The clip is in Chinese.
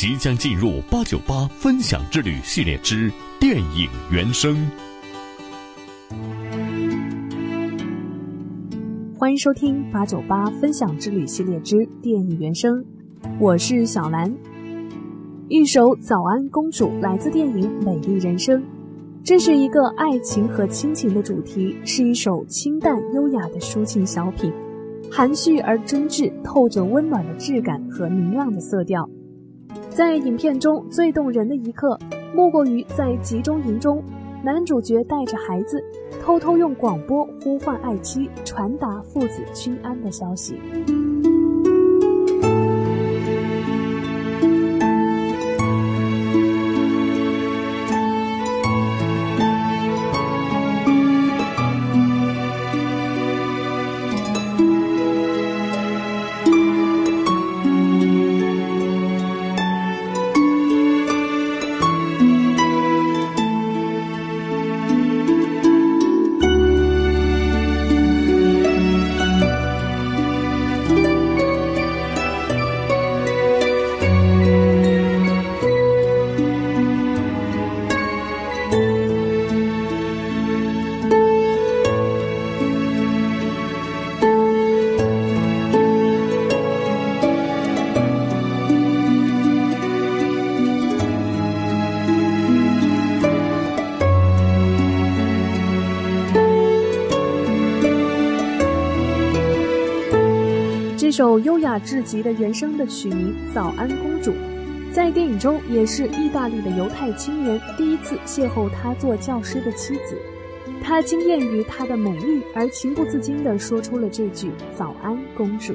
即将进入八九八分享之旅系列之电影原声。欢迎收听八九八分享之旅系列之电影原声，我是小兰。一首《早安公主》来自电影《美丽人生》，这是一个爱情和亲情的主题，是一首清淡优雅的抒情小品，含蓄而真挚，透着温暖的质感和明亮的色调。在影片中最动人的一刻，莫过于在集中营中，男主角带着孩子，偷偷用广播呼唤爱妻，传达父子均安的消息。这首优雅至极的原声的曲名《早安公主》，在电影中也是意大利的犹太青年第一次邂逅他做教师的妻子，他惊艳于她的美丽，而情不自禁地说出了这句“早安公主”。